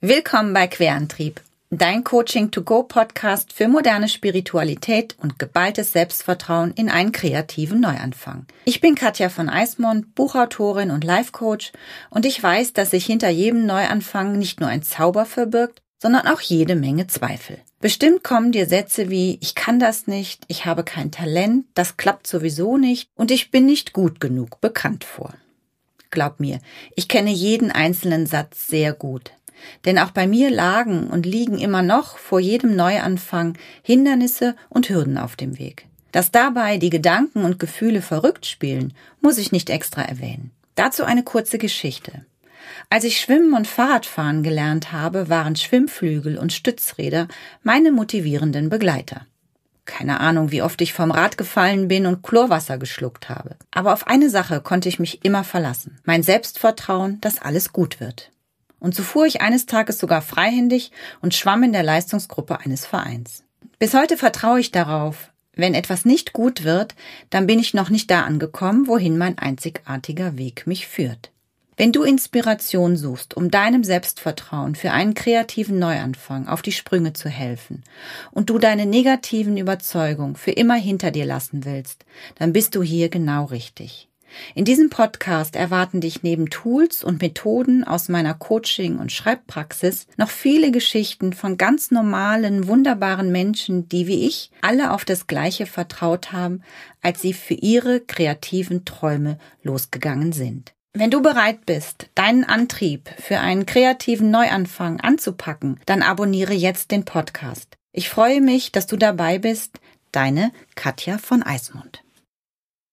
Willkommen bei Querantrieb, dein Coaching to go Podcast für moderne Spiritualität und geballtes Selbstvertrauen in einen kreativen Neuanfang. Ich bin Katja von Eismond, Buchautorin und Life Coach und ich weiß, dass sich hinter jedem Neuanfang nicht nur ein Zauber verbirgt, sondern auch jede Menge Zweifel. Bestimmt kommen dir Sätze wie ich kann das nicht, ich habe kein Talent, das klappt sowieso nicht und ich bin nicht gut genug bekannt vor. Glaub mir, ich kenne jeden einzelnen Satz sehr gut. Denn auch bei mir lagen und liegen immer noch vor jedem Neuanfang Hindernisse und Hürden auf dem Weg. Dass dabei die Gedanken und Gefühle verrückt spielen, muss ich nicht extra erwähnen. Dazu eine kurze Geschichte. Als ich Schwimmen und Fahrradfahren gelernt habe, waren Schwimmflügel und Stützräder meine motivierenden Begleiter. Keine Ahnung, wie oft ich vom Rad gefallen bin und Chlorwasser geschluckt habe. Aber auf eine Sache konnte ich mich immer verlassen. Mein Selbstvertrauen, dass alles gut wird. Und so fuhr ich eines Tages sogar freihändig und schwamm in der Leistungsgruppe eines Vereins. Bis heute vertraue ich darauf, wenn etwas nicht gut wird, dann bin ich noch nicht da angekommen, wohin mein einzigartiger Weg mich führt. Wenn du Inspiration suchst, um deinem Selbstvertrauen für einen kreativen Neuanfang auf die Sprünge zu helfen und du deine negativen Überzeugungen für immer hinter dir lassen willst, dann bist du hier genau richtig. In diesem Podcast erwarten dich neben Tools und Methoden aus meiner Coaching- und Schreibpraxis noch viele Geschichten von ganz normalen, wunderbaren Menschen, die wie ich alle auf das Gleiche vertraut haben, als sie für ihre kreativen Träume losgegangen sind. Wenn du bereit bist, deinen Antrieb für einen kreativen Neuanfang anzupacken, dann abonniere jetzt den Podcast. Ich freue mich, dass du dabei bist. Deine Katja von Eismund.